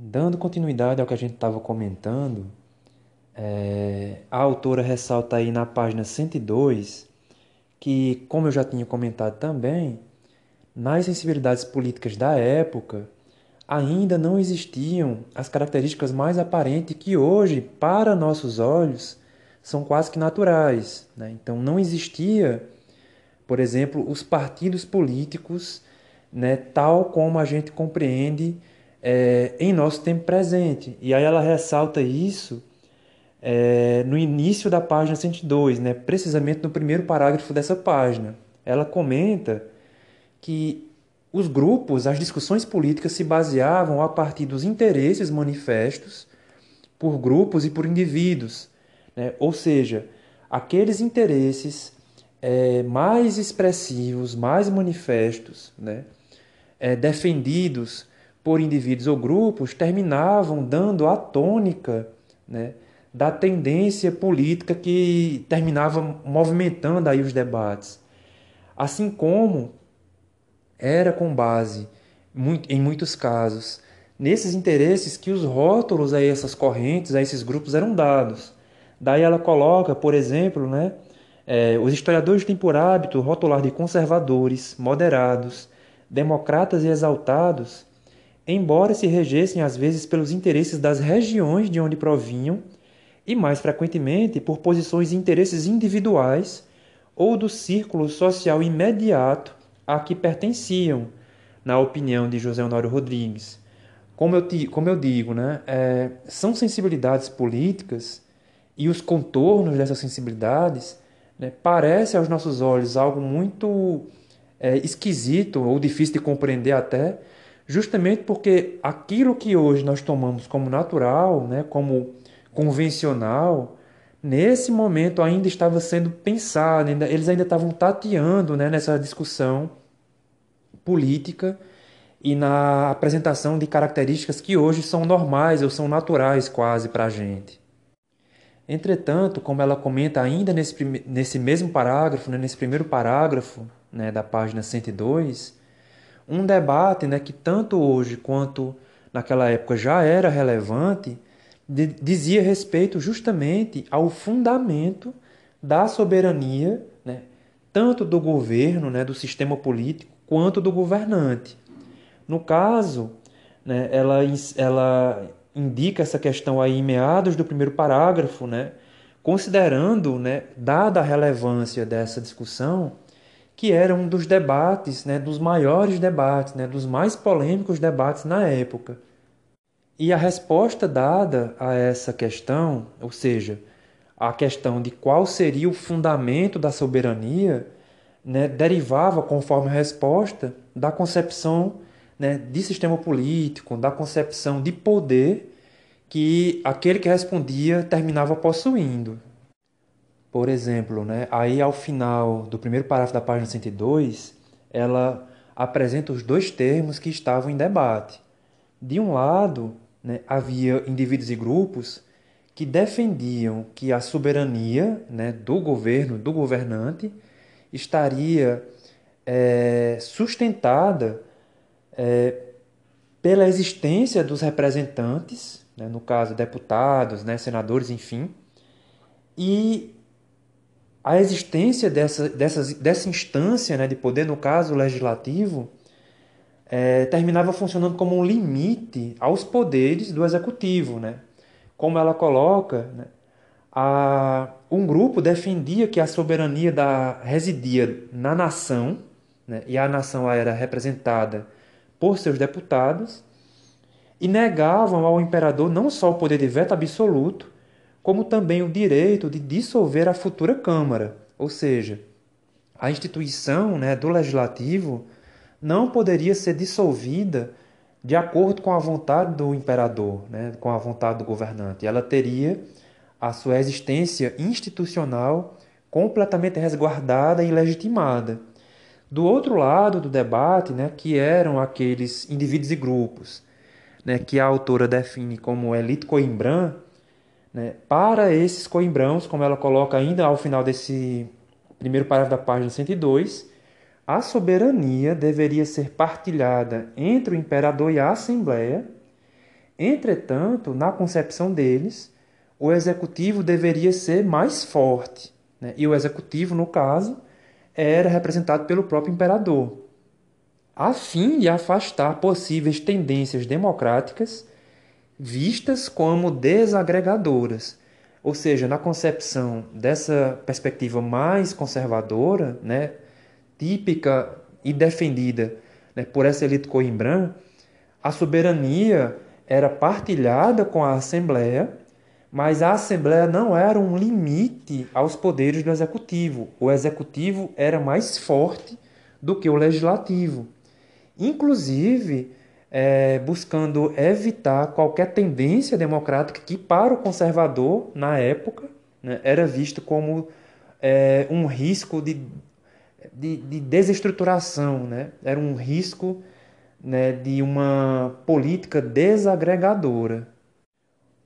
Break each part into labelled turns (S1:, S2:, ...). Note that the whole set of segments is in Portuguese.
S1: Dando continuidade ao que a gente estava comentando, é, a autora ressalta aí na página 102 que, como eu já tinha comentado também, nas sensibilidades políticas da época ainda não existiam as características mais aparentes que hoje, para nossos olhos, são quase que naturais. Né? Então não existia, por exemplo, os partidos políticos né, tal como a gente compreende é, em nosso tempo presente. E aí ela ressalta isso é, no início da página 102, né, precisamente no primeiro parágrafo dessa página. Ela comenta que os grupos, as discussões políticas se baseavam a partir dos interesses manifestos por grupos e por indivíduos, né? ou seja, aqueles interesses é, mais expressivos, mais manifestos, né? é, defendidos por indivíduos ou grupos terminavam dando a tônica né, da tendência política que terminava movimentando aí os debates. Assim como era com base, em muitos casos, nesses interesses que os rótulos a essas correntes, a esses grupos eram dados. Daí ela coloca, por exemplo, né, é, os historiadores têm por hábito rotular de conservadores, moderados, democratas e exaltados, embora se regessem às vezes pelos interesses das regiões de onde provinham e mais frequentemente por posições e interesses individuais ou do círculo social imediato a que pertenciam, na opinião de José Honório Rodrigues. Como eu, como eu digo, né, é, são sensibilidades políticas e os contornos dessas sensibilidades né, parece aos nossos olhos algo muito é, esquisito ou difícil de compreender até, justamente porque aquilo que hoje nós tomamos como natural, né, como convencional, nesse momento ainda estava sendo pensado, ainda, eles ainda estavam tateando né, nessa discussão política e na apresentação de características que hoje são normais ou são naturais quase para a gente. Entretanto, como ela comenta ainda nesse, nesse mesmo parágrafo, né, nesse primeiro parágrafo né, da página 102, um debate né, que tanto hoje quanto naquela época já era relevante, de, dizia respeito justamente ao fundamento da soberania, né, tanto do governo, né, do sistema político, quanto do governante. No caso, né, ela, ela indica essa questão aí em meados do primeiro parágrafo, né, considerando, né, dada a relevância dessa discussão, que era um dos debates, né, dos maiores debates, né, dos mais polêmicos debates na época. E a resposta dada a essa questão, ou seja, a questão de qual seria o fundamento da soberania, né, derivava, conforme a resposta, da concepção né, de sistema político, da concepção de poder que aquele que respondia terminava possuindo. Por exemplo, né, aí ao final do primeiro parágrafo da página 102, ela apresenta os dois termos que estavam em debate. De um lado, né, havia indivíduos e grupos que defendiam que a soberania né, do governo, do governante, estaria é, sustentada é, pela existência dos representantes, né, no caso deputados, né, senadores, enfim, e a existência dessa, dessa, dessa instância né, de poder, no caso legislativo, é, terminava funcionando como um limite aos poderes do executivo. Né? Como ela coloca, né, a, um grupo defendia que a soberania da, residia na nação, né, e a nação era representada por seus deputados, e negavam ao imperador não só o poder de veto absoluto, como também o direito de dissolver a futura Câmara, ou seja, a instituição né, do legislativo não poderia ser dissolvida de acordo com a vontade do imperador, né, com a vontade do governante. Ela teria a sua existência institucional completamente resguardada e legitimada. Do outro lado do debate, né, que eram aqueles indivíduos e grupos, né, que a autora define como elite coimbran, né? Para esses coimbrãos, como ela coloca ainda ao final desse primeiro parágrafo da página 102, a soberania deveria ser partilhada entre o imperador e a Assembleia, Entretanto, na concepção deles, o executivo deveria ser mais forte. Né? E o executivo, no caso, era representado pelo próprio imperador, a fim de afastar possíveis tendências democráticas vistas como desagregadoras. Ou seja, na concepção dessa perspectiva mais conservadora, né, típica e defendida né, por essa elite coimbrã, a soberania era partilhada com a Assembleia, mas a Assembleia não era um limite aos poderes do Executivo. O Executivo era mais forte do que o Legislativo. Inclusive, é, buscando evitar qualquer tendência democrática que, para o conservador, na época, né, era visto como é, um risco de, de, de desestruturação, né? era um risco né, de uma política desagregadora.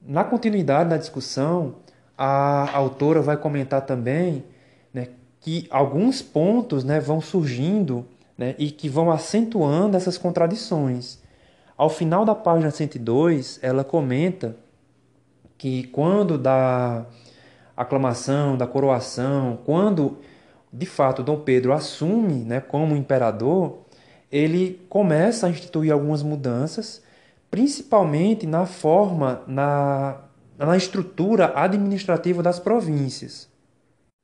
S1: Na continuidade da discussão, a autora vai comentar também né, que alguns pontos né, vão surgindo né, e que vão acentuando essas contradições. Ao final da página 102, ela comenta que quando da aclamação, da coroação, quando de fato Dom Pedro assume né, como imperador, ele começa a instituir algumas mudanças, principalmente na forma, na, na estrutura administrativa das províncias.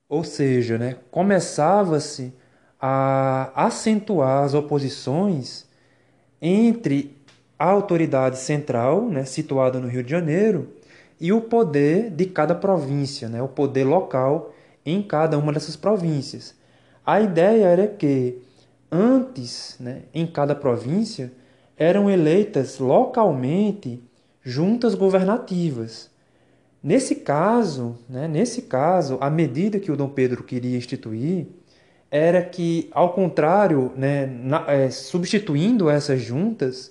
S1: Ou seja, né, começava-se a acentuar as oposições entre a autoridade central, né, situada no Rio de Janeiro, e o poder de cada província, né, o poder local em cada uma dessas províncias. A ideia era que Antes, né, em cada província, eram eleitas localmente juntas governativas. Nesse caso, né, nesse caso, a medida que o Dom Pedro queria instituir era que, ao contrário, né, na, é, substituindo essas juntas,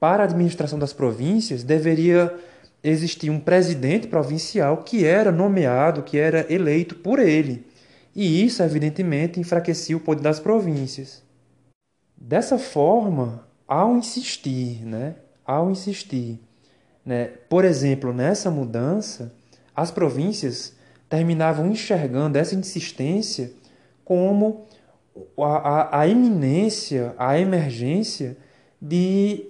S1: para a administração das províncias deveria existir um presidente provincial que era nomeado, que era eleito por ele. E isso, evidentemente, enfraquecia o poder das províncias. Dessa forma, ao insistir, né, ao insistir, né, por exemplo, nessa mudança, as províncias terminavam enxergando essa insistência como a, a, a eminência, a emergência de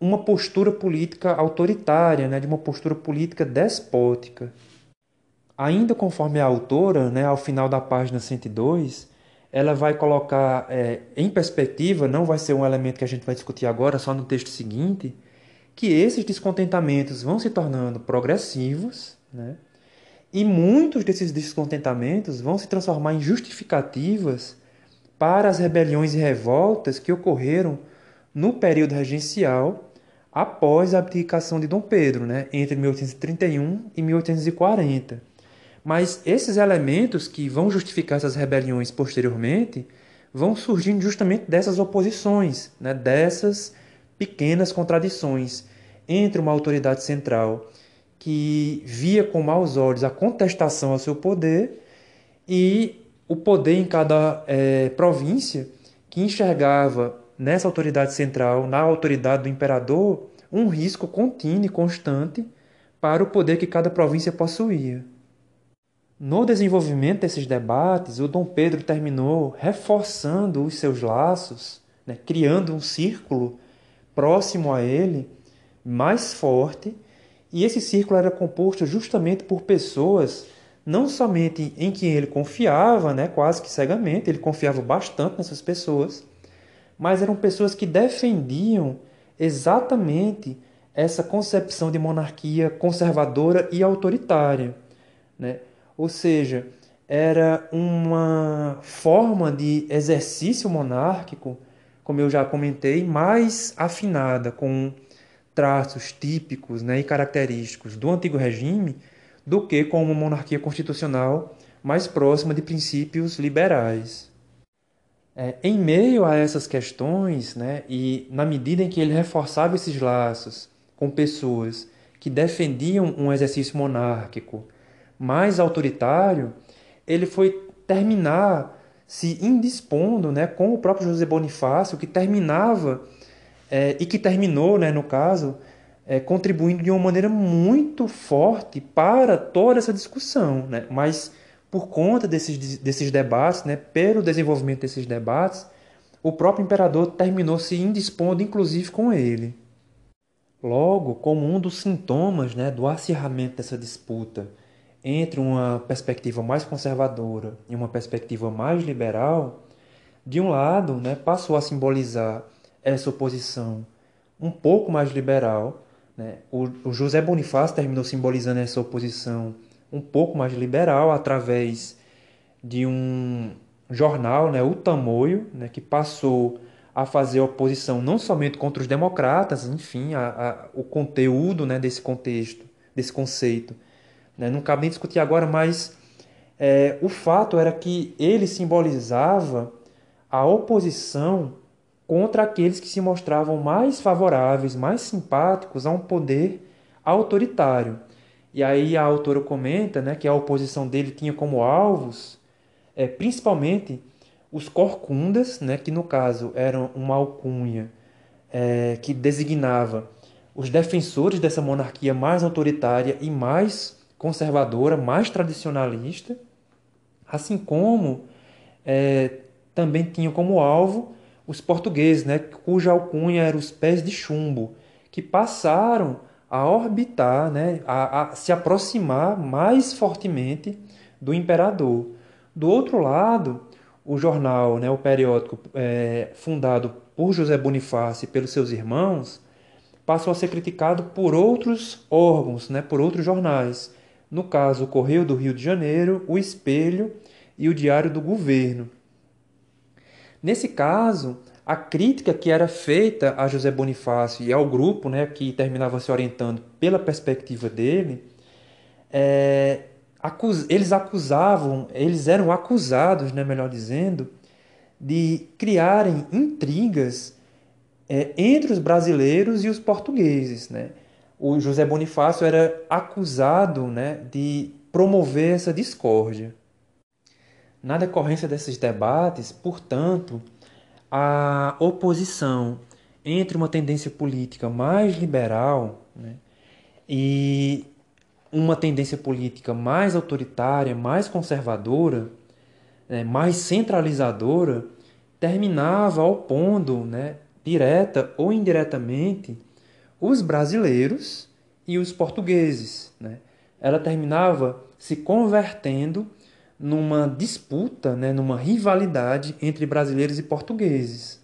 S1: uma postura política autoritária, né, de uma postura política despótica. Ainda conforme a autora, né, ao final da página 102, ela vai colocar é, em perspectiva, não vai ser um elemento que a gente vai discutir agora, só no texto seguinte, que esses descontentamentos vão se tornando progressivos, né? e muitos desses descontentamentos vão se transformar em justificativas para as rebeliões e revoltas que ocorreram no período regencial após a abdicação de Dom Pedro, né? entre 1831 e 1840. Mas esses elementos que vão justificar essas rebeliões posteriormente vão surgindo justamente dessas oposições, né, dessas pequenas contradições entre uma autoridade central que via com maus olhos a contestação ao seu poder e o poder em cada é, província que enxergava nessa autoridade central, na autoridade do imperador, um risco contínuo e constante para o poder que cada província possuía. No desenvolvimento desses debates, o Dom Pedro terminou reforçando os seus laços, né, criando um círculo próximo a ele, mais forte, e esse círculo era composto justamente por pessoas não somente em quem ele confiava, né, quase que cegamente, ele confiava bastante nessas pessoas, mas eram pessoas que defendiam exatamente essa concepção de monarquia conservadora e autoritária. Né? Ou seja, era uma forma de exercício monárquico, como eu já comentei, mais afinada com traços típicos né, e característicos do antigo regime do que com uma monarquia constitucional mais próxima de princípios liberais. É, em meio a essas questões, né, e na medida em que ele reforçava esses laços com pessoas que defendiam um exercício monárquico mais autoritário, ele foi terminar se indispondo né, com o próprio José Bonifácio, que terminava, é, e que terminou, né, no caso, é, contribuindo de uma maneira muito forte para toda essa discussão. Né? Mas, por conta desses, desses debates, né, pelo desenvolvimento desses debates, o próprio imperador terminou se indispondo, inclusive, com ele. Logo, como um dos sintomas né, do acirramento dessa disputa entre uma perspectiva mais conservadora e uma perspectiva mais liberal, de um lado, né, passou a simbolizar essa oposição um pouco mais liberal. Né? O, o José Bonifácio terminou simbolizando essa oposição um pouco mais liberal através de um jornal, né, o Tamoio, né, que passou a fazer oposição não somente contra os democratas, enfim, a, a, o conteúdo né, desse contexto, desse conceito. Né, não cabe nem discutir agora, mas é, o fato era que ele simbolizava a oposição contra aqueles que se mostravam mais favoráveis, mais simpáticos a um poder autoritário. E aí a autora comenta né, que a oposição dele tinha como alvos é, principalmente os corcundas, né, que no caso eram uma alcunha é, que designava os defensores dessa monarquia mais autoritária e mais conservadora, mais tradicionalista, assim como é, também tinham como alvo os portugueses, né, cuja alcunha era os pés de chumbo, que passaram a orbitar, né, a, a se aproximar mais fortemente do imperador. Do outro lado, o jornal, né, o periódico é, fundado por José Bonifácio e pelos seus irmãos, passou a ser criticado por outros órgãos, né, por outros jornais. No caso, o Correio do Rio de Janeiro, o Espelho e o Diário do Governo. Nesse caso, a crítica que era feita a José Bonifácio e ao grupo, né, que terminava se orientando pela perspectiva dele, é, acus, eles acusavam, eles eram acusados, né, melhor dizendo, de criarem intrigas é, entre os brasileiros e os portugueses, né? O José Bonifácio era acusado, né, de promover essa discórdia. Na decorrência desses debates, portanto, a oposição entre uma tendência política mais liberal né, e uma tendência política mais autoritária, mais conservadora, né, mais centralizadora, terminava opondo, né, direta ou indiretamente, os brasileiros e os portugueses. Né? Ela terminava se convertendo numa disputa, né, numa rivalidade entre brasileiros e portugueses.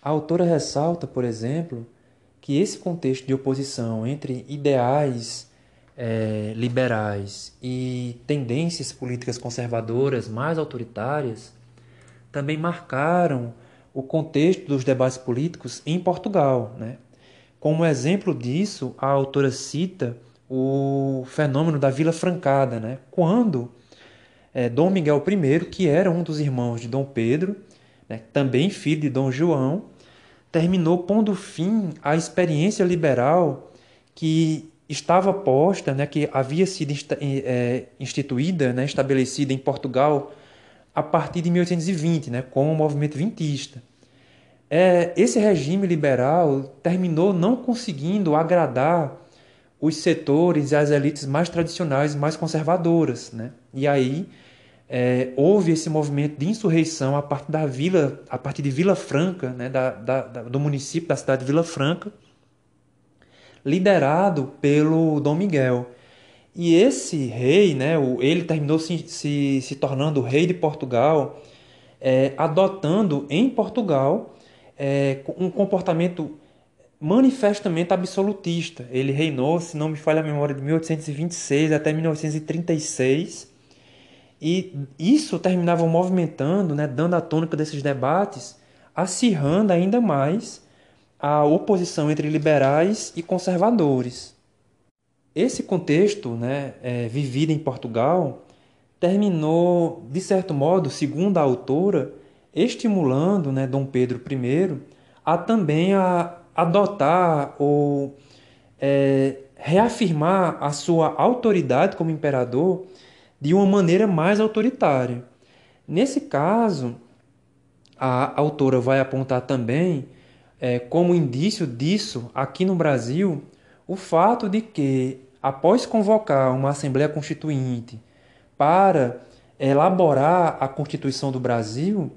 S1: A autora ressalta, por exemplo, que esse contexto de oposição entre ideais é, liberais e tendências políticas conservadoras mais autoritárias também marcaram o contexto dos debates políticos em Portugal. Né? Como exemplo disso, a autora cita o fenômeno da Vila Francada, né? quando é, Dom Miguel I, que era um dos irmãos de Dom Pedro, né, também filho de Dom João, terminou pondo fim à experiência liberal que estava posta, né, que havia sido é, instituída, né, estabelecida em Portugal a partir de 1820, né, com o movimento vintista. É, esse regime liberal terminou não conseguindo agradar os setores e as elites mais tradicionais, mais conservadoras, né? E aí é, houve esse movimento de insurreição a partir da vila, a partir de Vila Franca, né, da, da, do município da cidade de Vila Franca, liderado pelo Dom Miguel. E esse rei, né, ele terminou se, se, se tornando rei de Portugal, é, adotando em Portugal é, um comportamento manifestamente absolutista. Ele reinou, se não me falha a memória, de 1826 até 1936 e isso terminava movimentando, né, dando a tônica desses debates, acirrando ainda mais a oposição entre liberais e conservadores. Esse contexto, né, é, vivido em Portugal, terminou, de certo modo, segundo a autora, estimulando né, Dom Pedro I a também a adotar ou é, reafirmar a sua autoridade como imperador de uma maneira mais autoritária. Nesse caso, a autora vai apontar também, é, como indício disso, aqui no Brasil, o fato de que, após convocar uma Assembleia Constituinte para elaborar a Constituição do Brasil,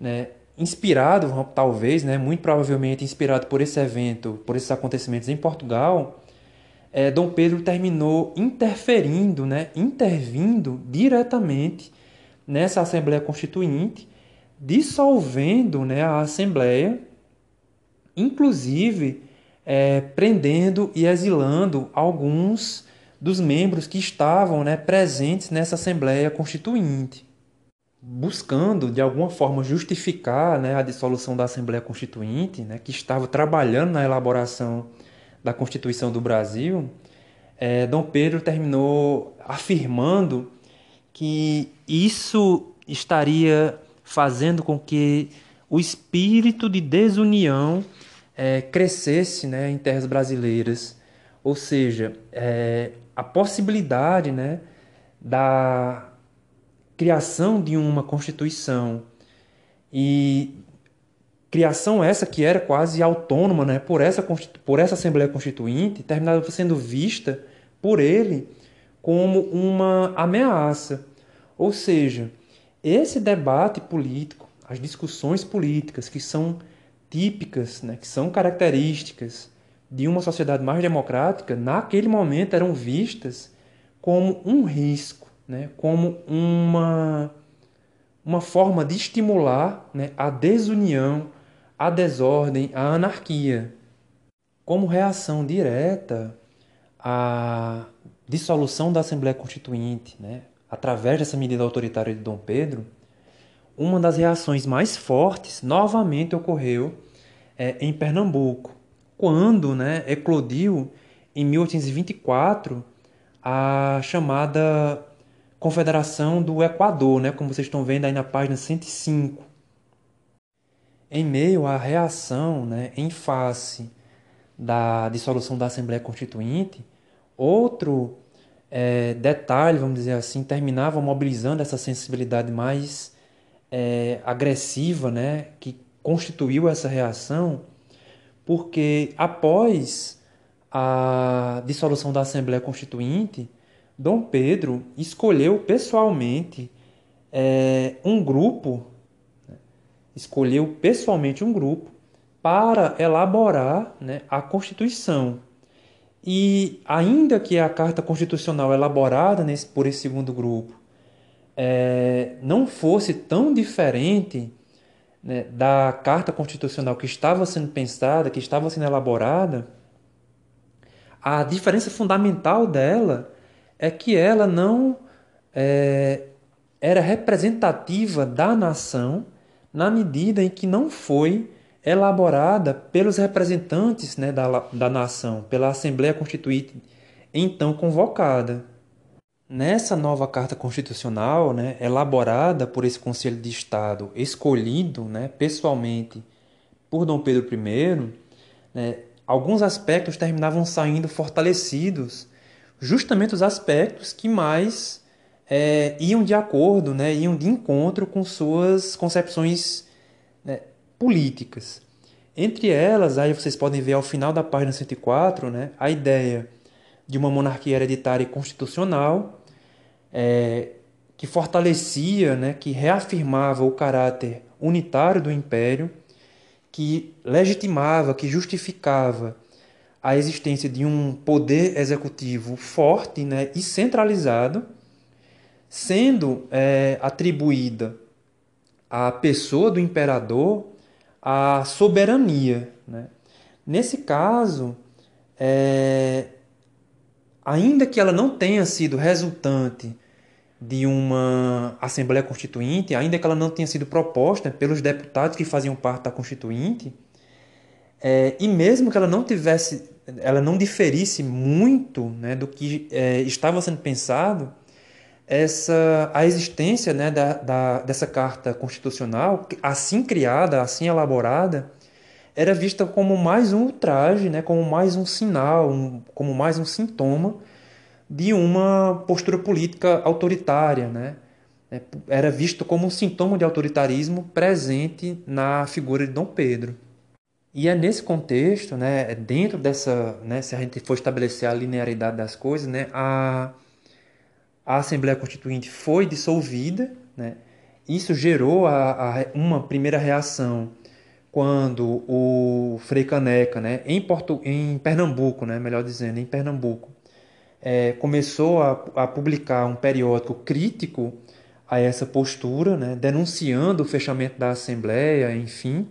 S1: né, inspirado, talvez, né, muito provavelmente inspirado por esse evento, por esses acontecimentos em Portugal, é, Dom Pedro terminou interferindo, né, intervindo diretamente nessa Assembleia Constituinte, dissolvendo né, a Assembleia, inclusive é, prendendo e exilando alguns dos membros que estavam né, presentes nessa Assembleia Constituinte, buscando de alguma forma justificar né, a dissolução da Assembleia Constituinte, né, que estava trabalhando na elaboração da Constituição do Brasil. É, Dom Pedro terminou afirmando que isso estaria fazendo com que o espírito de desunião é, crescesse né, em terras brasileiras. Ou seja, é, a possibilidade né, da criação de uma Constituição e criação essa que era quase autônoma né, por, essa, por essa Assembleia Constituinte, terminava sendo vista por ele como uma ameaça. Ou seja, esse debate político, as discussões políticas que são típicas, né, que são características de uma sociedade mais democrática, naquele momento eram vistas como um risco, né? como uma, uma forma de estimular né? a desunião, a desordem, a anarquia. Como reação direta à dissolução da Assembleia Constituinte, né? através dessa medida autoritária de Dom Pedro, uma das reações mais fortes novamente ocorreu é, em Pernambuco, quando né, eclodiu em 1824 a chamada Confederação do Equador, né, como vocês estão vendo aí na página 105. Em meio à reação né, em face da dissolução da Assembleia Constituinte, outro é, detalhe, vamos dizer assim, terminava mobilizando essa sensibilidade mais é, agressiva né, que constituiu essa reação porque após a dissolução da Assembleia Constituinte, Dom Pedro escolheu pessoalmente é, um grupo, escolheu pessoalmente um grupo para elaborar né, a Constituição. E ainda que a Carta Constitucional elaborada nesse, por esse segundo grupo é, não fosse tão diferente né, da Carta Constitucional que estava sendo pensada, que estava sendo elaborada, a diferença fundamental dela é que ela não é, era representativa da nação na medida em que não foi elaborada pelos representantes né, da, da nação, pela Assembleia Constituinte então convocada. Nessa nova Carta Constitucional, né, elaborada por esse Conselho de Estado, escolhido né, pessoalmente por Dom Pedro I, né, alguns aspectos terminavam saindo fortalecidos, justamente os aspectos que mais é, iam de acordo, né, iam de encontro com suas concepções né, políticas. Entre elas, aí vocês podem ver ao final da página 104, né, a ideia de uma monarquia hereditária e constitucional, é, que fortalecia, né, que reafirmava o caráter unitário do império, que legitimava, que justificava a existência de um poder executivo forte né, e centralizado, sendo é, atribuída à pessoa do imperador a soberania. Né? Nesse caso, é, ainda que ela não tenha sido resultante de uma Assembleia Constituinte, ainda que ela não tenha sido proposta pelos deputados que faziam parte da Constituinte, é, e mesmo que ela não tivesse, ela não diferisse muito né, do que é, estava sendo pensado, essa a existência né, da, da, dessa carta constitucional, assim criada, assim elaborada, era vista como mais um ultraje, né, como mais um sinal, um, como mais um sintoma de uma postura política autoritária. Né? É, era visto como um sintoma de autoritarismo presente na figura de Dom Pedro. E é nesse contexto, né, dentro dessa, né, se a gente for estabelecer a linearidade das coisas, né, a, a Assembleia Constituinte foi dissolvida, né, isso gerou a, a, uma primeira reação quando o Frei Caneca, né, em, Porto, em Pernambuco, né, melhor dizendo, em Pernambuco, é, começou a, a, publicar um periódico crítico a essa postura, né, denunciando o fechamento da Assembleia, enfim.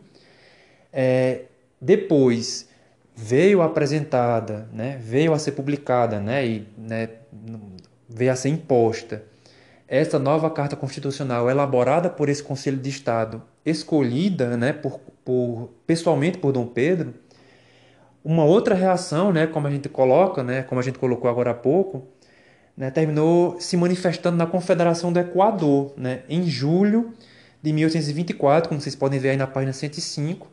S1: É, depois veio apresentada, né, veio a ser publicada né, e né, veio a ser imposta. Essa nova Carta Constitucional elaborada por esse Conselho de Estado, escolhida né, por, por, pessoalmente por Dom Pedro, uma outra reação, né, como a gente coloca, né, como a gente colocou agora há pouco, né, terminou se manifestando na Confederação do Equador, né, em julho de 1824, como vocês podem ver aí na página 105,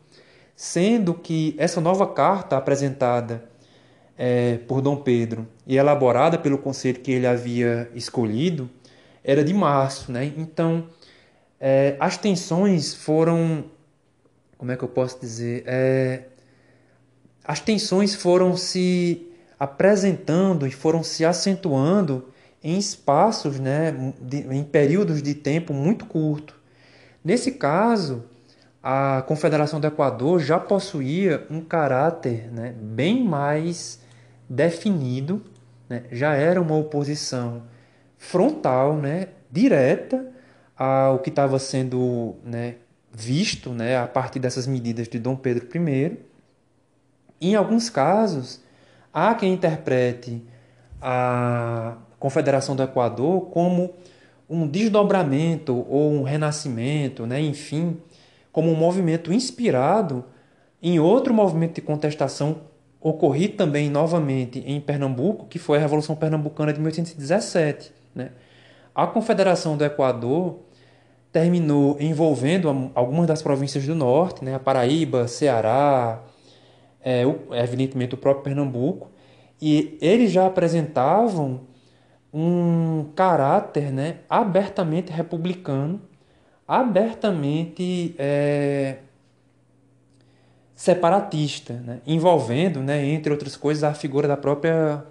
S1: sendo que essa nova carta apresentada é, por Dom Pedro e elaborada pelo conselho que ele havia escolhido era de março, né? Então é, as tensões foram, como é que eu posso dizer, é, as tensões foram se apresentando e foram se acentuando em espaços, né, de, em períodos de tempo muito curto. Nesse caso, a Confederação do Equador já possuía um caráter né, bem mais definido, né, já era uma oposição frontal, né, direta ao que estava sendo né, visto né, a partir dessas medidas de Dom Pedro I. Em alguns casos, há quem interprete a Confederação do Equador como um desdobramento ou um renascimento, né, enfim, como um movimento inspirado em outro movimento de contestação ocorrido também novamente em Pernambuco, que foi a Revolução Pernambucana de 1817. Né? A Confederação do Equador terminou envolvendo algumas das províncias do norte, né? a Paraíba, Ceará, é, evidentemente o próprio Pernambuco, e eles já apresentavam um caráter né, abertamente republicano abertamente é, separatista, né? envolvendo, né, entre outras coisas, a figura da própria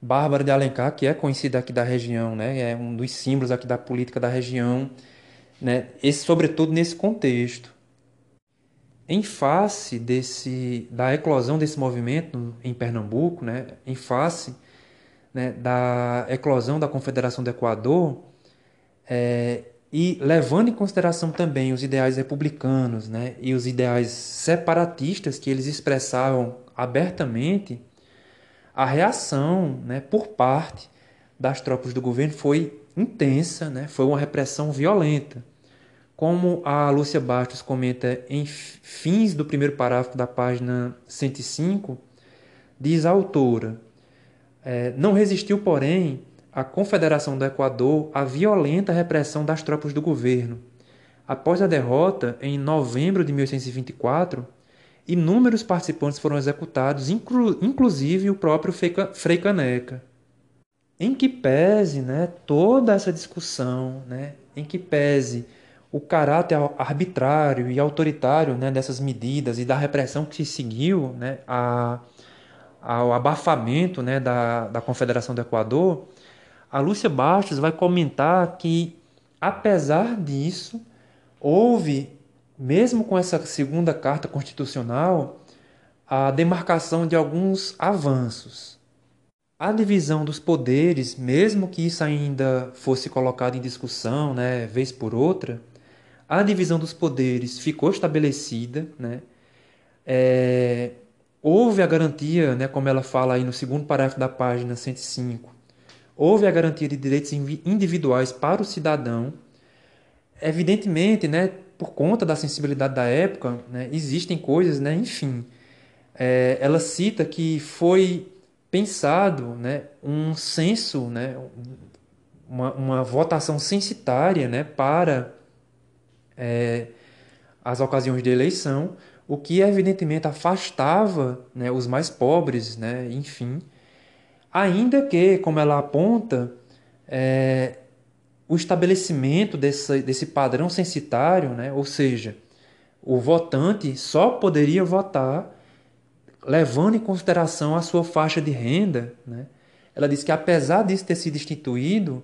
S1: Bárbara de Alencar, que é conhecida aqui da região, né? é um dos símbolos aqui da política da região, né? Esse, sobretudo nesse contexto. Em face desse, da eclosão desse movimento em Pernambuco, né? em face né, da eclosão da Confederação do Equador, é, e levando em consideração também os ideais republicanos né, e os ideais separatistas que eles expressavam abertamente, a reação né, por parte das tropas do governo foi intensa, né, foi uma repressão violenta. Como a Lúcia Bastos comenta em fins do primeiro parágrafo da página 105, diz a autora: é, Não resistiu, porém, a Confederação do Equador à violenta repressão das tropas do governo. Após a derrota, em novembro de 1824, inúmeros participantes foram executados, inclu inclusive o próprio Frei Caneca. Em que pese né, toda essa discussão, né, em que pese o caráter arbitrário e autoritário né, dessas medidas e da repressão que se seguiu né, a, ao abafamento né, da, da Confederação do Equador, a Lúcia Bastos vai comentar que, apesar disso, houve, mesmo com essa segunda carta constitucional, a demarcação de alguns avanços. A divisão dos poderes, mesmo que isso ainda fosse colocado em discussão, né, vez por outra, a divisão dos poderes ficou estabelecida, né? É, houve a garantia, né, como ela fala aí no segundo parágrafo da página 105, houve a garantia de direitos individuais para o cidadão. Evidentemente, né, por conta da sensibilidade da época, né, existem coisas, né, enfim. É, ela cita que foi pensado né, um censo, né, uma, uma votação censitária né, para é, as ocasiões de eleição, o que evidentemente afastava né, os mais pobres, né, enfim, Ainda que, como ela aponta, é, o estabelecimento desse, desse padrão censitário, né, ou seja, o votante só poderia votar levando em consideração a sua faixa de renda. Né? Ela diz que apesar disso ter sido instituído,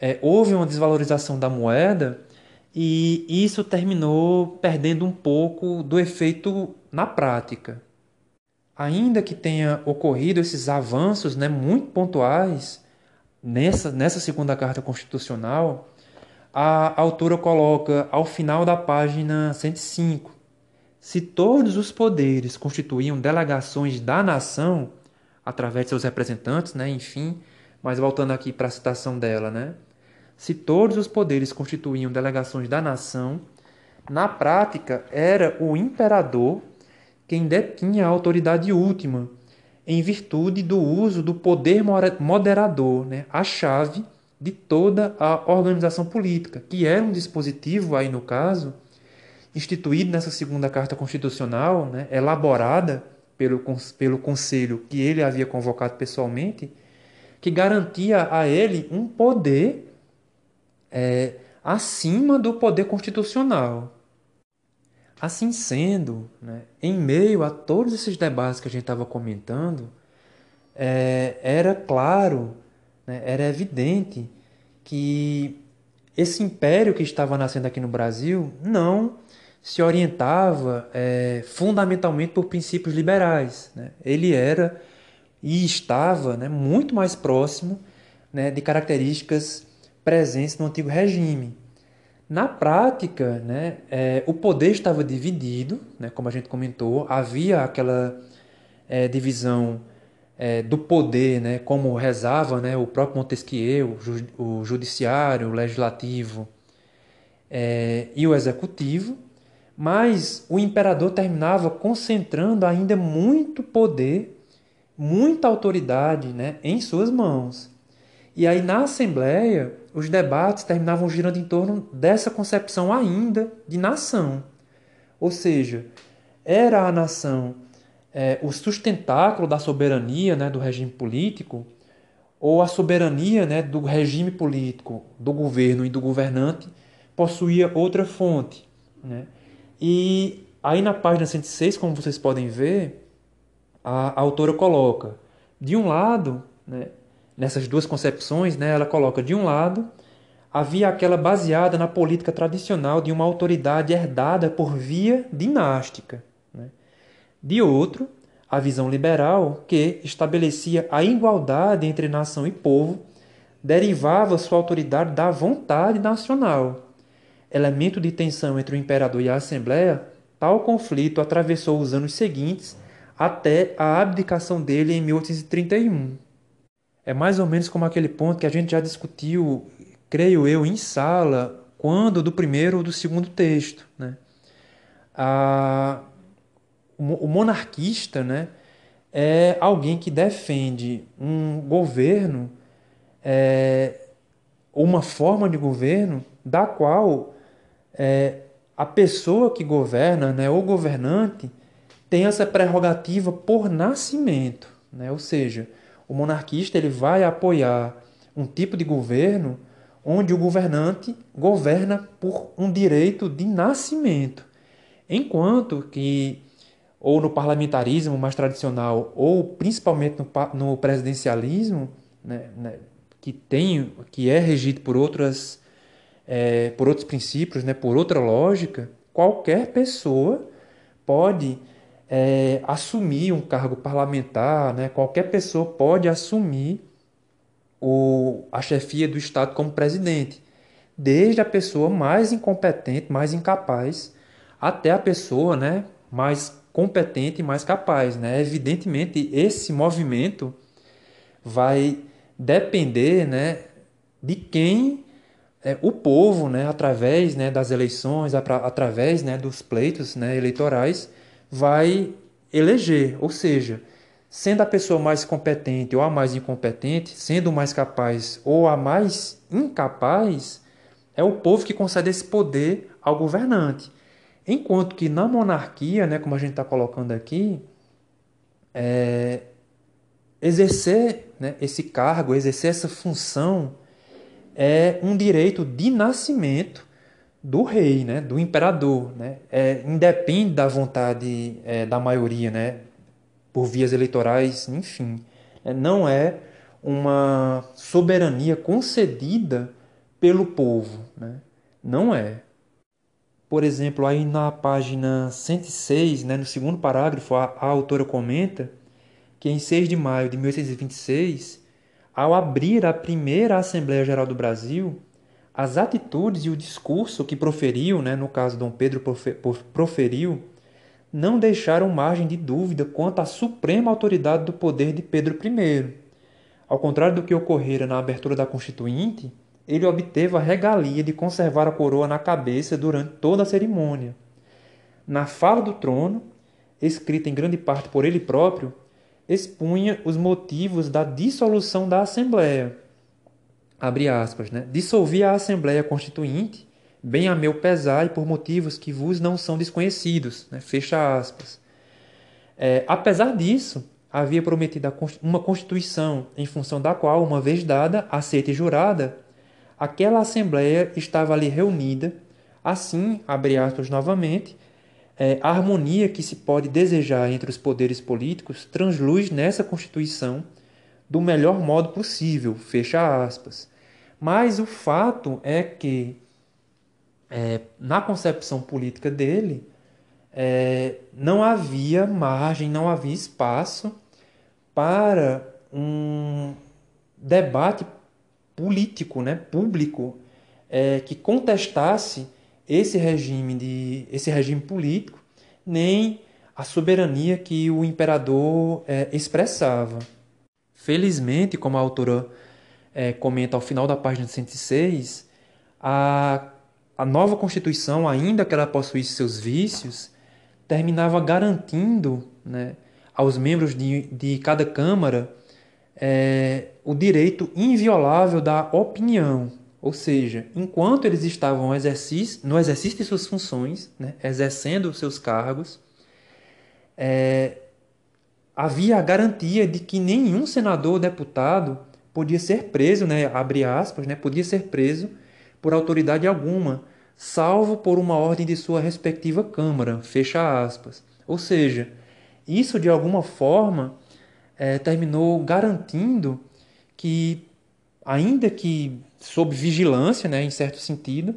S1: é, houve uma desvalorização da moeda e isso terminou perdendo um pouco do efeito na prática. Ainda que tenha ocorrido esses avanços né, muito pontuais nessa, nessa segunda carta constitucional, a autora coloca ao final da página 105: se todos os poderes constituíam delegações da nação, através de seus representantes, né, enfim, mas voltando aqui para a citação dela, né? Se todos os poderes constituíam delegações da nação, na prática era o imperador quem detinha a autoridade última, em virtude do uso do poder moderador, né, a chave de toda a organização política, que era um dispositivo, aí no caso, instituído nessa segunda Carta Constitucional, né, elaborada pelo, pelo Conselho que ele havia convocado pessoalmente, que garantia a ele um poder é, acima do poder constitucional. Assim sendo, né, em meio a todos esses debates que a gente estava comentando, é, era claro, né, era evidente que esse império que estava nascendo aqui no Brasil não se orientava é, fundamentalmente por princípios liberais. Né? Ele era e estava né, muito mais próximo né, de características presentes no antigo regime. Na prática, né, é, o poder estava dividido, né, como a gente comentou, havia aquela é, divisão é, do poder, né, como rezava né, o próprio Montesquieu, o, judiciário, o legislativo é, e o executivo, mas o imperador terminava concentrando ainda muito poder, muita autoridade né, em suas mãos. E aí na Assembleia, os debates terminavam girando em torno dessa concepção ainda de nação. Ou seja, era a nação é, o sustentáculo da soberania né, do regime político, ou a soberania né, do regime político, do governo e do governante, possuía outra fonte. Né? E aí na página 106, como vocês podem ver, a, a autora coloca, de um lado, né, nessas duas concepções, né, ela coloca de um lado havia aquela baseada na política tradicional de uma autoridade herdada por via dinástica. Né? De outro, a visão liberal que estabelecia a igualdade entre nação e povo, derivava sua autoridade da vontade nacional. Elemento de tensão entre o imperador e a Assembleia, tal conflito atravessou os anos seguintes até a abdicação dele em 1831. É mais ou menos como aquele ponto que a gente já discutiu, creio eu, em sala, quando do primeiro ou do segundo texto. Né? A, o monarquista né, é alguém que defende um governo, é, uma forma de governo da qual é, a pessoa que governa, né, o governante, tem essa prerrogativa por nascimento. Né? Ou seja, o monarquista ele vai apoiar um tipo de governo onde o governante governa por um direito de nascimento, enquanto que ou no parlamentarismo mais tradicional ou principalmente no, no presidencialismo, né, né, que tem que é regido por outras é, por outros princípios, né, por outra lógica, qualquer pessoa pode é, assumir um cargo parlamentar, né? qualquer pessoa pode assumir o, a chefia do Estado como presidente, desde a pessoa mais incompetente, mais incapaz, até a pessoa né, mais competente e mais capaz. Né? Evidentemente, esse movimento vai depender né, de quem é, o povo, né, através né, das eleições, através né, dos pleitos né, eleitorais, vai eleger, ou seja, sendo a pessoa mais competente ou a mais incompetente, sendo mais capaz ou a mais incapaz, é o povo que concede esse poder ao governante. Enquanto que na monarquia, né, como a gente está colocando aqui, é, exercer né, esse cargo, exercer essa função, é um direito de nascimento do rei, né, do imperador, né, é, independe da vontade é, da maioria, né, por vias eleitorais, enfim, é, não é uma soberania concedida pelo povo, né, não é. Por exemplo, aí na página 106, né, no segundo parágrafo, a, a autora comenta que em 6 de maio de 1826, ao abrir a primeira Assembleia Geral do Brasil, as atitudes e o discurso que proferiu, né, no caso Dom Pedro proferiu, não deixaram margem de dúvida quanto à suprema autoridade do poder de Pedro I. Ao contrário do que ocorrera na abertura da Constituinte, ele obteve a regalia de conservar a coroa na cabeça durante toda a cerimônia. Na fala do trono, escrita em grande parte por ele próprio, expunha os motivos da dissolução da Assembleia abre aspas, né? Dissolvi a Assembleia Constituinte, bem a meu pesar e por motivos que vos não são desconhecidos, né? fecha aspas. É, apesar disso, havia prometido uma Constituição em função da qual, uma vez dada, aceita e jurada, aquela Assembleia estava ali reunida, assim, abre aspas novamente, é, a harmonia que se pode desejar entre os poderes políticos transluz nessa Constituição do melhor modo possível, fecha aspas. Mas o fato é que, é, na concepção política dele, é, não havia margem, não havia espaço para um debate político, né, público, é, que contestasse esse regime de esse regime político, nem a soberania que o imperador é, expressava. Felizmente, como a autora é, comenta ao final da página 106, a, a nova Constituição, ainda que ela possuísse seus vícios, terminava garantindo né, aos membros de, de cada Câmara é, o direito inviolável da opinião. Ou seja, enquanto eles estavam no exercício de suas funções, né, exercendo seus cargos, é, havia a garantia de que nenhum senador ou deputado podia ser preso, né, abre aspas, né, podia ser preso por autoridade alguma, salvo por uma ordem de sua respectiva Câmara, fecha aspas. Ou seja, isso de alguma forma é, terminou garantindo que, ainda que sob vigilância, né, em certo sentido,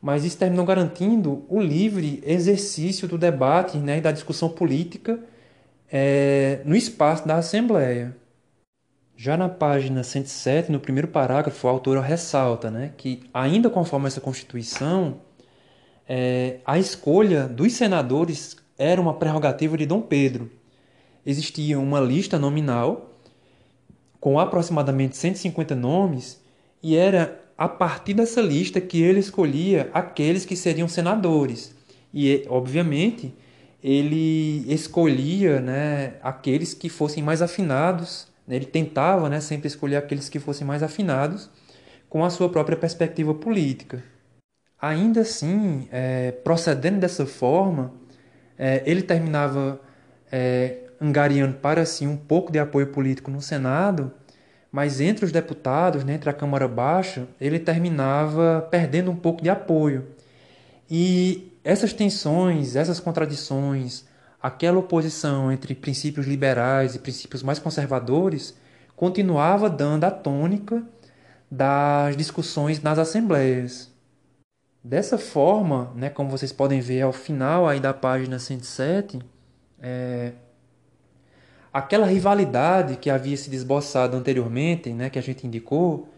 S1: mas isso terminou garantindo o livre exercício do debate né, e da discussão política é, no espaço da Assembleia. Já na página 107, no primeiro parágrafo, a autora ressalta né, que, ainda conforme essa Constituição, é, a escolha dos senadores era uma prerrogativa de Dom Pedro. Existia uma lista nominal com aproximadamente 150 nomes e era a partir dessa lista que ele escolhia aqueles que seriam senadores. E, obviamente, ele escolhia né, aqueles que fossem mais afinados, né, ele tentava né, sempre escolher aqueles que fossem mais afinados com a sua própria perspectiva política. Ainda assim, é, procedendo dessa forma, é, ele terminava é, angariando para si um pouco de apoio político no Senado, mas entre os deputados, né, entre a Câmara Baixa, ele terminava perdendo um pouco de apoio. E essas tensões, essas contradições, aquela oposição entre princípios liberais e princípios mais conservadores continuava dando a tônica das discussões nas assembleias. Dessa forma, né, como vocês podem ver ao final aí da página 107, é, aquela rivalidade que havia se desboçado anteriormente, né, que a gente indicou,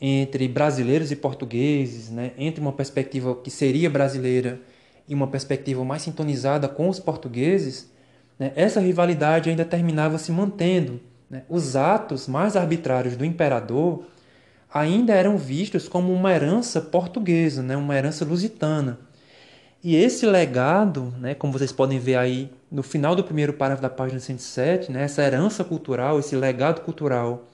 S1: entre brasileiros e portugueses, né, entre uma perspectiva que seria brasileira e uma perspectiva mais sintonizada com os portugueses, né, essa rivalidade ainda terminava se mantendo. Né? Os atos mais arbitrários do imperador ainda eram vistos como uma herança portuguesa, né, uma herança lusitana. E esse legado, né, como vocês podem ver aí no final do primeiro parágrafo da página 107, né, essa herança cultural, esse legado cultural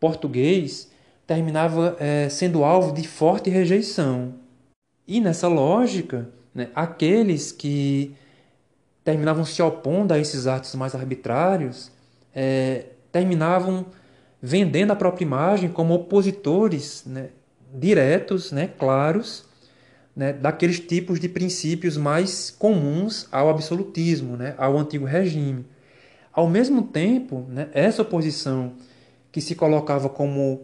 S1: português, terminava é, sendo alvo de forte rejeição. E nessa lógica, né? Aqueles que terminavam se opondo a esses atos mais arbitrários é, terminavam vendendo a própria imagem como opositores né, diretos, né, claros, né, daqueles tipos de princípios mais comuns ao absolutismo, né, ao antigo regime. Ao mesmo tempo, né, essa oposição que se colocava como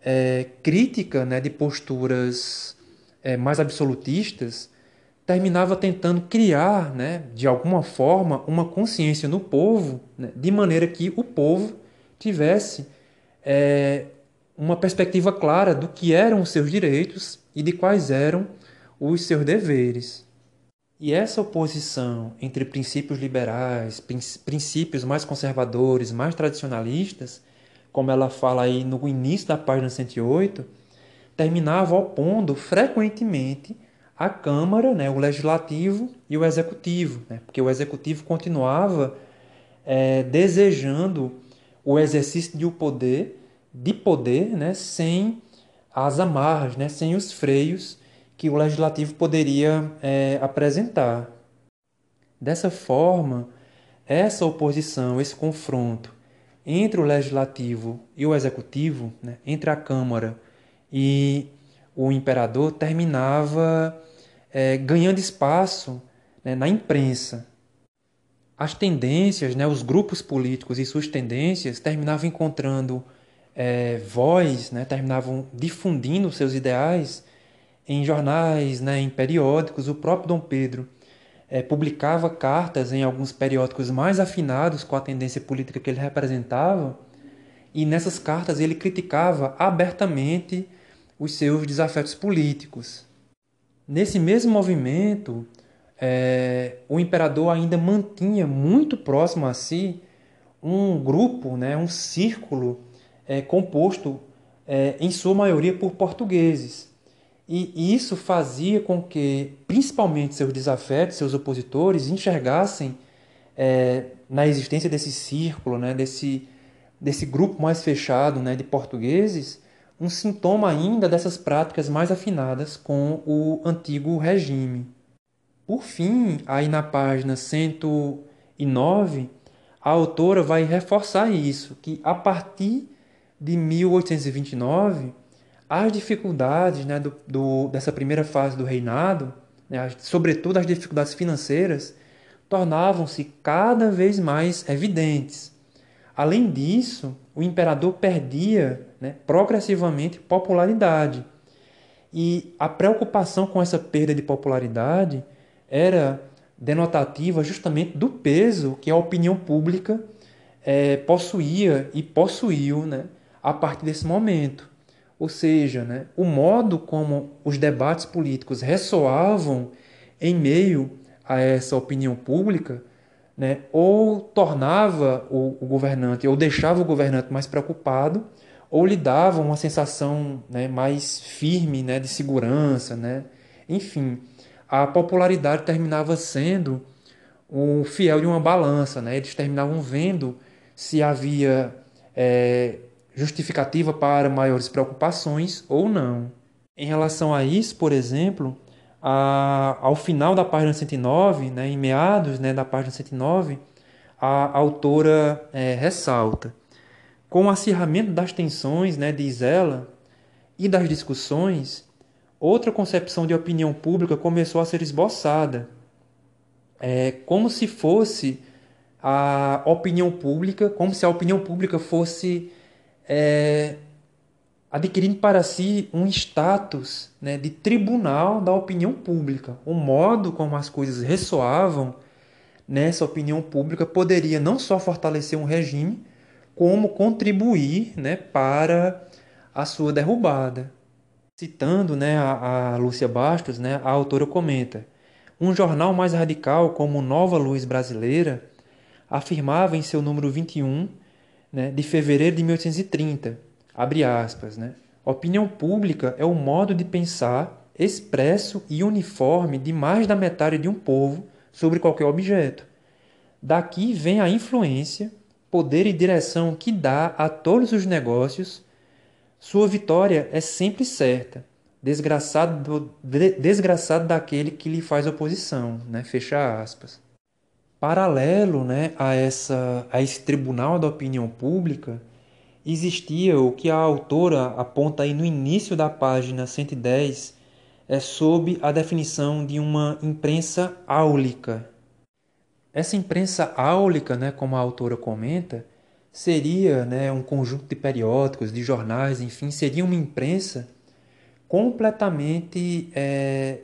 S1: é, crítica né, de posturas é, mais absolutistas, terminava tentando criar, né, de alguma forma, uma consciência no povo, né, de maneira que o povo tivesse é, uma perspectiva clara do que eram os seus direitos e de quais eram os seus deveres. E essa oposição entre princípios liberais, princípios mais conservadores, mais tradicionalistas, como ela fala aí no início da página 108, terminava opondo frequentemente a Câmara, né, o Legislativo e o Executivo, né, porque o Executivo continuava é, desejando o exercício de um poder, de poder, né, sem as amarras, né, sem os freios que o Legislativo poderia é, apresentar. Dessa forma, essa oposição, esse confronto entre o Legislativo e o Executivo, né, entre a Câmara e o imperador terminava é, ganhando espaço né, na imprensa. As tendências, né, os grupos políticos e suas tendências terminavam encontrando é, voz, né, terminavam difundindo seus ideais em jornais, né, em periódicos. O próprio Dom Pedro é, publicava cartas em alguns periódicos mais afinados com a tendência política que ele representava, e nessas cartas ele criticava abertamente os seus desafetos políticos. Nesse mesmo movimento, é, o imperador ainda mantinha muito próximo a si um grupo, né, um círculo é, composto é, em sua maioria por portugueses. E isso fazia com que, principalmente seus desafetos, seus opositores, enxergassem é, na existência desse círculo, né, desse, desse grupo mais fechado né, de portugueses, um sintoma ainda dessas práticas mais afinadas com o antigo regime. Por fim, aí na página 109, a autora vai reforçar isso, que a partir de 1829, as dificuldades né, do, do, dessa primeira fase do reinado, né, sobretudo as dificuldades financeiras, tornavam-se cada vez mais evidentes. Além disso, o imperador perdia né, progressivamente popularidade. E a preocupação com essa perda de popularidade era denotativa justamente do peso que a opinião pública é, possuía e possuiu né, a partir desse momento. Ou seja, né, o modo como os debates políticos ressoavam em meio a essa opinião pública né, ou tornava o, o, governante, ou deixava o governante mais preocupado, ou lhe dava uma sensação né, mais firme né, de segurança. Né? Enfim, a popularidade terminava sendo o fiel de uma balança. Né? Eles terminavam vendo se havia é, justificativa para maiores preocupações ou não. Em relação a isso, por exemplo, a, ao final da página 109, né, em meados né, da página 109, a, autora é, ressalta: com o acirramento das tensões, né, diz ela, e das discussões, outra concepção de opinião pública começou a ser esboçada, é, como se fosse a opinião pública, como se a opinião pública fosse é, adquirindo para si um status né, de tribunal da opinião pública. O modo como as coisas ressoavam nessa opinião pública poderia não só fortalecer um regime, como contribuir né, para a sua derrubada. Citando né, a, a Lúcia Bastos, né, a autora comenta: um jornal mais radical como Nova Luz Brasileira afirmava em seu número 21, né, de fevereiro de 1830, abre aspas, né? Opinião pública é o modo de pensar expresso e uniforme de mais da metade de um povo sobre qualquer objeto. Daqui vem a influência, poder e direção que dá a todos os negócios. Sua vitória é sempre certa. Desgraçado, desgraçado daquele que lhe faz oposição, né? Fecha aspas. Paralelo, né, a essa a esse tribunal da opinião pública, existia o que a autora aponta aí no início da página 110, é sob a definição de uma imprensa áulica. Essa imprensa áulica, né, como a autora comenta, seria né, um conjunto de periódicos, de jornais, enfim, seria uma imprensa completamente é,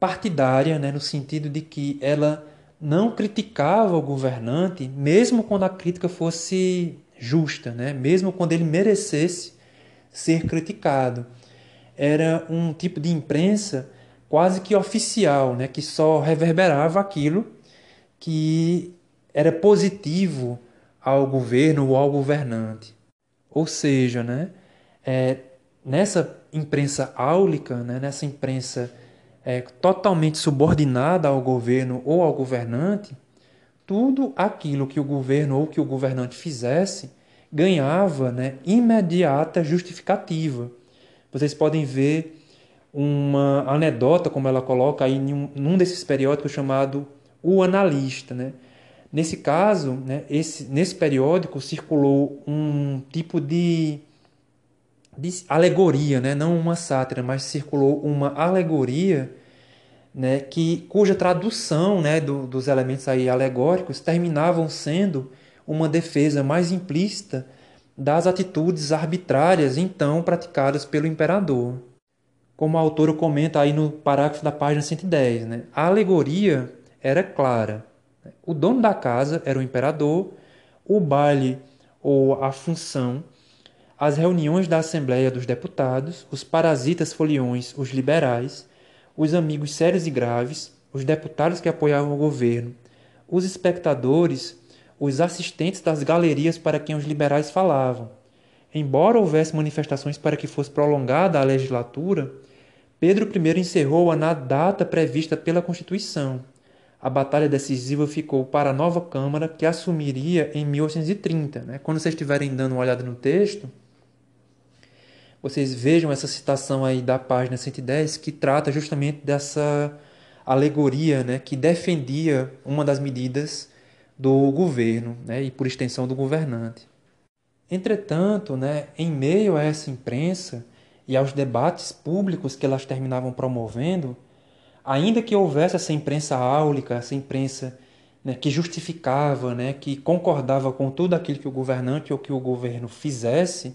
S1: partidária, né, no sentido de que ela não criticava o governante, mesmo quando a crítica fosse justa, né, mesmo quando ele merecesse ser criticado. Era um tipo de imprensa quase que oficial, né, que só reverberava aquilo que era positivo ao governo ou ao governante. Ou seja, né, é, nessa imprensa áulica, né, nessa imprensa é, totalmente subordinada ao governo ou ao governante, tudo aquilo que o governo ou que o governante fizesse ganhava né, imediata justificativa. Vocês podem ver uma anedota, como ela coloca aí num desses periódicos chamado O Analista. Né? Nesse caso, né, esse, nesse periódico circulou um tipo de de alegoria, né? não uma sátira, mas circulou uma alegoria né? que, cuja tradução né? Do, dos elementos aí alegóricos terminavam sendo uma defesa mais implícita das atitudes arbitrárias então praticadas pelo imperador. Como a autora comenta aí no parágrafo da página 110, né? a alegoria era clara. O dono da casa era o imperador, o baile ou a função as reuniões da Assembleia dos Deputados, os parasitas foliões, os liberais, os amigos sérios e graves, os deputados que apoiavam o governo, os espectadores, os assistentes das galerias para quem os liberais falavam. Embora houvesse manifestações para que fosse prolongada a legislatura, Pedro I encerrou-a na data prevista pela Constituição. A batalha decisiva ficou para a nova Câmara, que assumiria em 1830. Né? Quando vocês estiverem dando uma olhada no texto, vocês vejam essa citação aí da página 110 que trata justamente dessa alegoria né, que defendia uma das medidas do governo né, e, por extensão, do governante. Entretanto, né, em meio a essa imprensa e aos debates públicos que elas terminavam promovendo, ainda que houvesse essa imprensa áulica, essa imprensa né, que justificava, né, que concordava com tudo aquilo que o governante ou que o governo fizesse,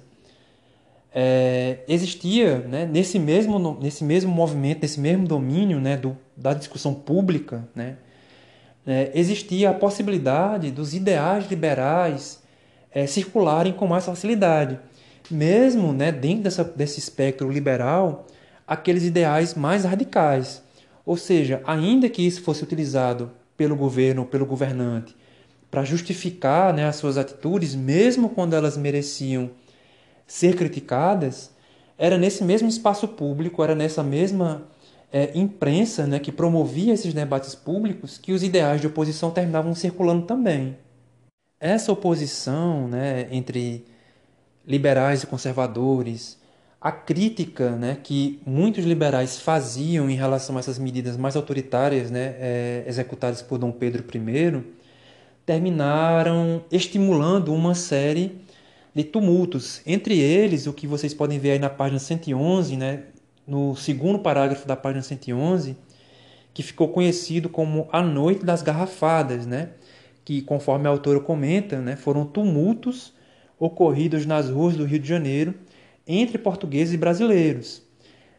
S1: é, existia né, nesse, mesmo, nesse mesmo movimento, nesse mesmo domínio né, do, da discussão pública, né, é, existia a possibilidade dos ideais liberais é, circularem com mais facilidade. Mesmo né, dentro dessa, desse espectro liberal, aqueles ideais mais radicais. Ou seja, ainda que isso fosse utilizado pelo governo, pelo governante, para justificar né, as suas atitudes, mesmo quando elas mereciam ser criticadas, era nesse mesmo espaço público, era nessa mesma é, imprensa né, que promovia esses debates públicos que os ideais de oposição terminavam circulando também. Essa oposição né, entre liberais e conservadores, a crítica né, que muitos liberais faziam em relação a essas medidas mais autoritárias né, é, executadas por Dom Pedro I, terminaram estimulando uma série de tumultos. Entre eles, o que vocês podem ver aí na página 111, né, no segundo parágrafo da página 111, que ficou conhecido como a Noite das Garrafadas, né, que, conforme a autora comenta, né, foram tumultos ocorridos nas ruas do Rio de Janeiro entre portugueses e brasileiros.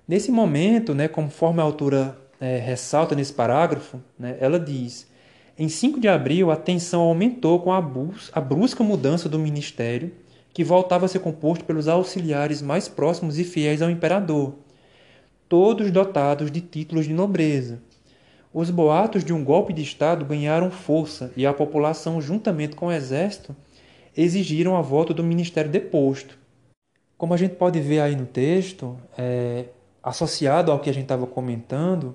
S1: Nesse momento, né, conforme a autora é, ressalta nesse parágrafo, né, ela diz: em 5 de abril, a tensão aumentou com a, a brusca mudança do ministério que voltava a ser composto pelos auxiliares mais próximos e fiéis ao imperador, todos dotados de títulos de nobreza. Os boatos de um golpe de Estado ganharam força e a população, juntamente com o exército, exigiram a volta do ministério deposto. Como a gente pode ver aí no texto, é, associado ao que a gente estava comentando,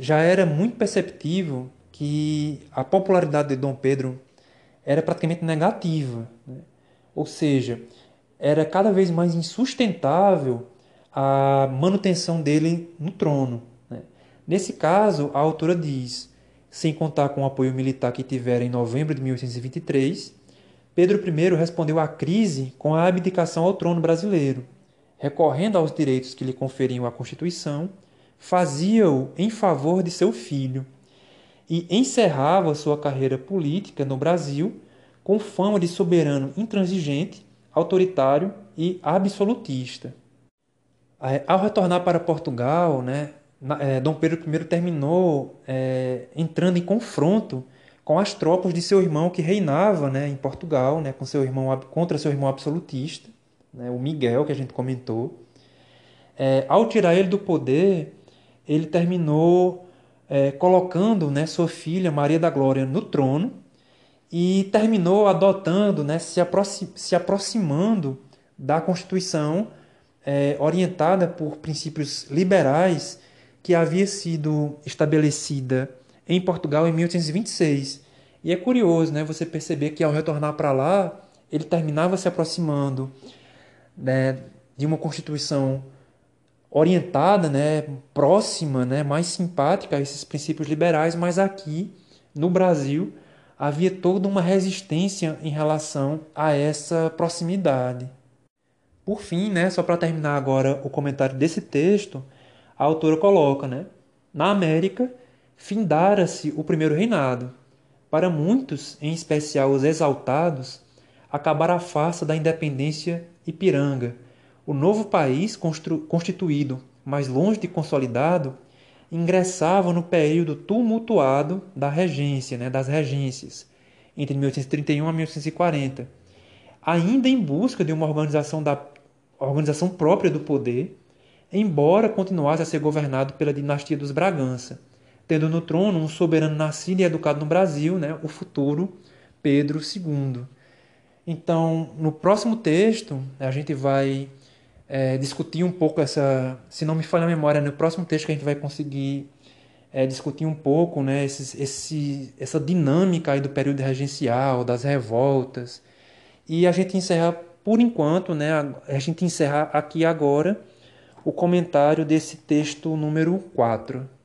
S1: já era muito perceptível que a popularidade de Dom Pedro era praticamente negativa. Né? Ou seja, era cada vez mais insustentável a manutenção dele no trono. Né? Nesse caso, a autora diz, sem contar com o apoio militar que tivera em novembro de 1823, Pedro I respondeu à crise com a abdicação ao trono brasileiro, recorrendo aos direitos que lhe conferiam a Constituição, fazia-o em favor de seu filho e encerrava sua carreira política no Brasil com fama de soberano intransigente, autoritário e absolutista. Ao retornar para Portugal, né, é, Dom Pedro I terminou é, entrando em confronto com as tropas de seu irmão que reinava né, em Portugal, né, com seu irmão, contra seu irmão absolutista, né, o Miguel, que a gente comentou. É, ao tirar ele do poder, ele terminou é, colocando né, sua filha Maria da Glória no trono e terminou adotando, né, se, aproxim, se aproximando da Constituição é, orientada por princípios liberais que havia sido estabelecida em Portugal em 1826. E é curioso né, você perceber que ao retornar para lá, ele terminava se aproximando né, de uma Constituição orientada, né, próxima, né, mais simpática a esses princípios liberais, mas aqui no Brasil havia toda uma resistência em relação a essa proximidade. Por fim, né, só para terminar agora o comentário desse texto, a autora coloca, né, na América findara-se o primeiro reinado. Para muitos, em especial os exaltados, acabara a farsa da independência Ipiranga, o novo país constituído, mas longe de consolidado, ingressava no período tumultuado da regência, né, das regências, entre 1831 a 1840, ainda em busca de uma organização, da, organização própria do poder, embora continuasse a ser governado pela dinastia dos Bragança, tendo no trono um soberano nascido e educado no Brasil, né, o futuro Pedro II. Então, no próximo texto, a gente vai é, discutir um pouco essa, se não me falha a memória, no próximo texto que a gente vai conseguir é, discutir um pouco né, esse, esse, essa dinâmica aí do período regencial, das revoltas. E a gente encerra, por enquanto, né, a gente encerra aqui agora o comentário desse texto número 4.